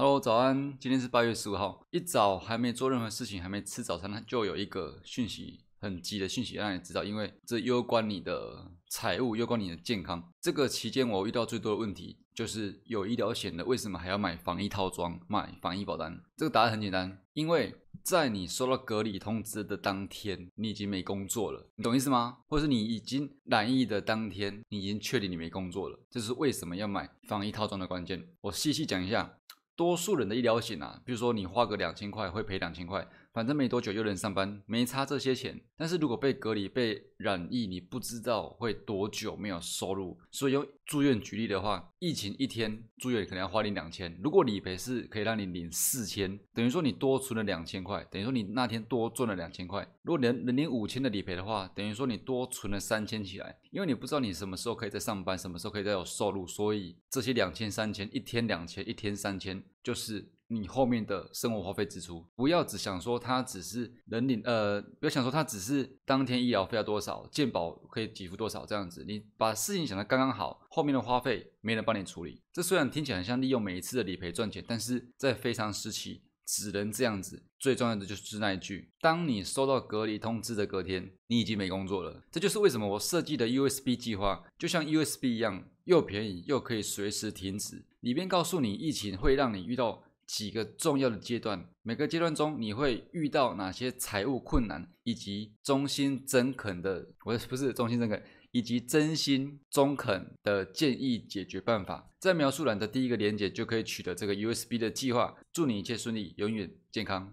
Hello，早安！今天是八月十五号，一早还没做任何事情，还没吃早餐，就有一个讯息，很急的讯息让你知道，因为这攸关你的财务，攸关你的健康。这个期间我遇到最多的问题就是有医疗险的，为什么还要买防疫套装、买防疫保单？这个答案很简单，因为在你收到隔离通知的当天，你已经没工作了，你懂意思吗？或者是你已经染疫的当天，你已经确定你没工作了，这是为什么要买防疫套装的关键。我细细讲一下。多数人的医疗险啊，比如说你花个两千块会赔两千块，反正没多久又能上班，没差这些钱。但是如果被隔离、被染疫，你不知道会多久没有收入。所以用住院举例的话，疫情一天住院可能要花你两千，如果理赔是可以让你领四千，等于说你多存了两千块，等于说你那天多赚了两千块。如果能能领五千的理赔的话，等于说你多存了三千起来，因为你不知道你什么时候可以再上班，什么时候可以再有收入，所以这些两千、三千，一天两千，一天三千。就是你后面的生活花费支出，不要只想说它只是人领，呃，不要想说它只是当天医疗费要多少，健保可以给付多少这样子，你把事情想得刚刚好，后面的花费没人帮你处理。这虽然听起来很像利用每一次的理赔赚钱，但是在非常时期只能这样子。最重要的就是那一句：当你收到隔离通知的隔天，你已经没工作了。这就是为什么我设计的 USB 计划，就像 USB 一样，又便宜又可以随时停止。里边告诉你，疫情会让你遇到几个重要的阶段，每个阶段中你会遇到哪些财务困难，以及忠心诚恳的，我不是忠心诚恳，以及真心中肯的建议解决办法。在描述栏的第一个链接就可以取得这个 USB 的计划。祝你一切顺利，永远健康。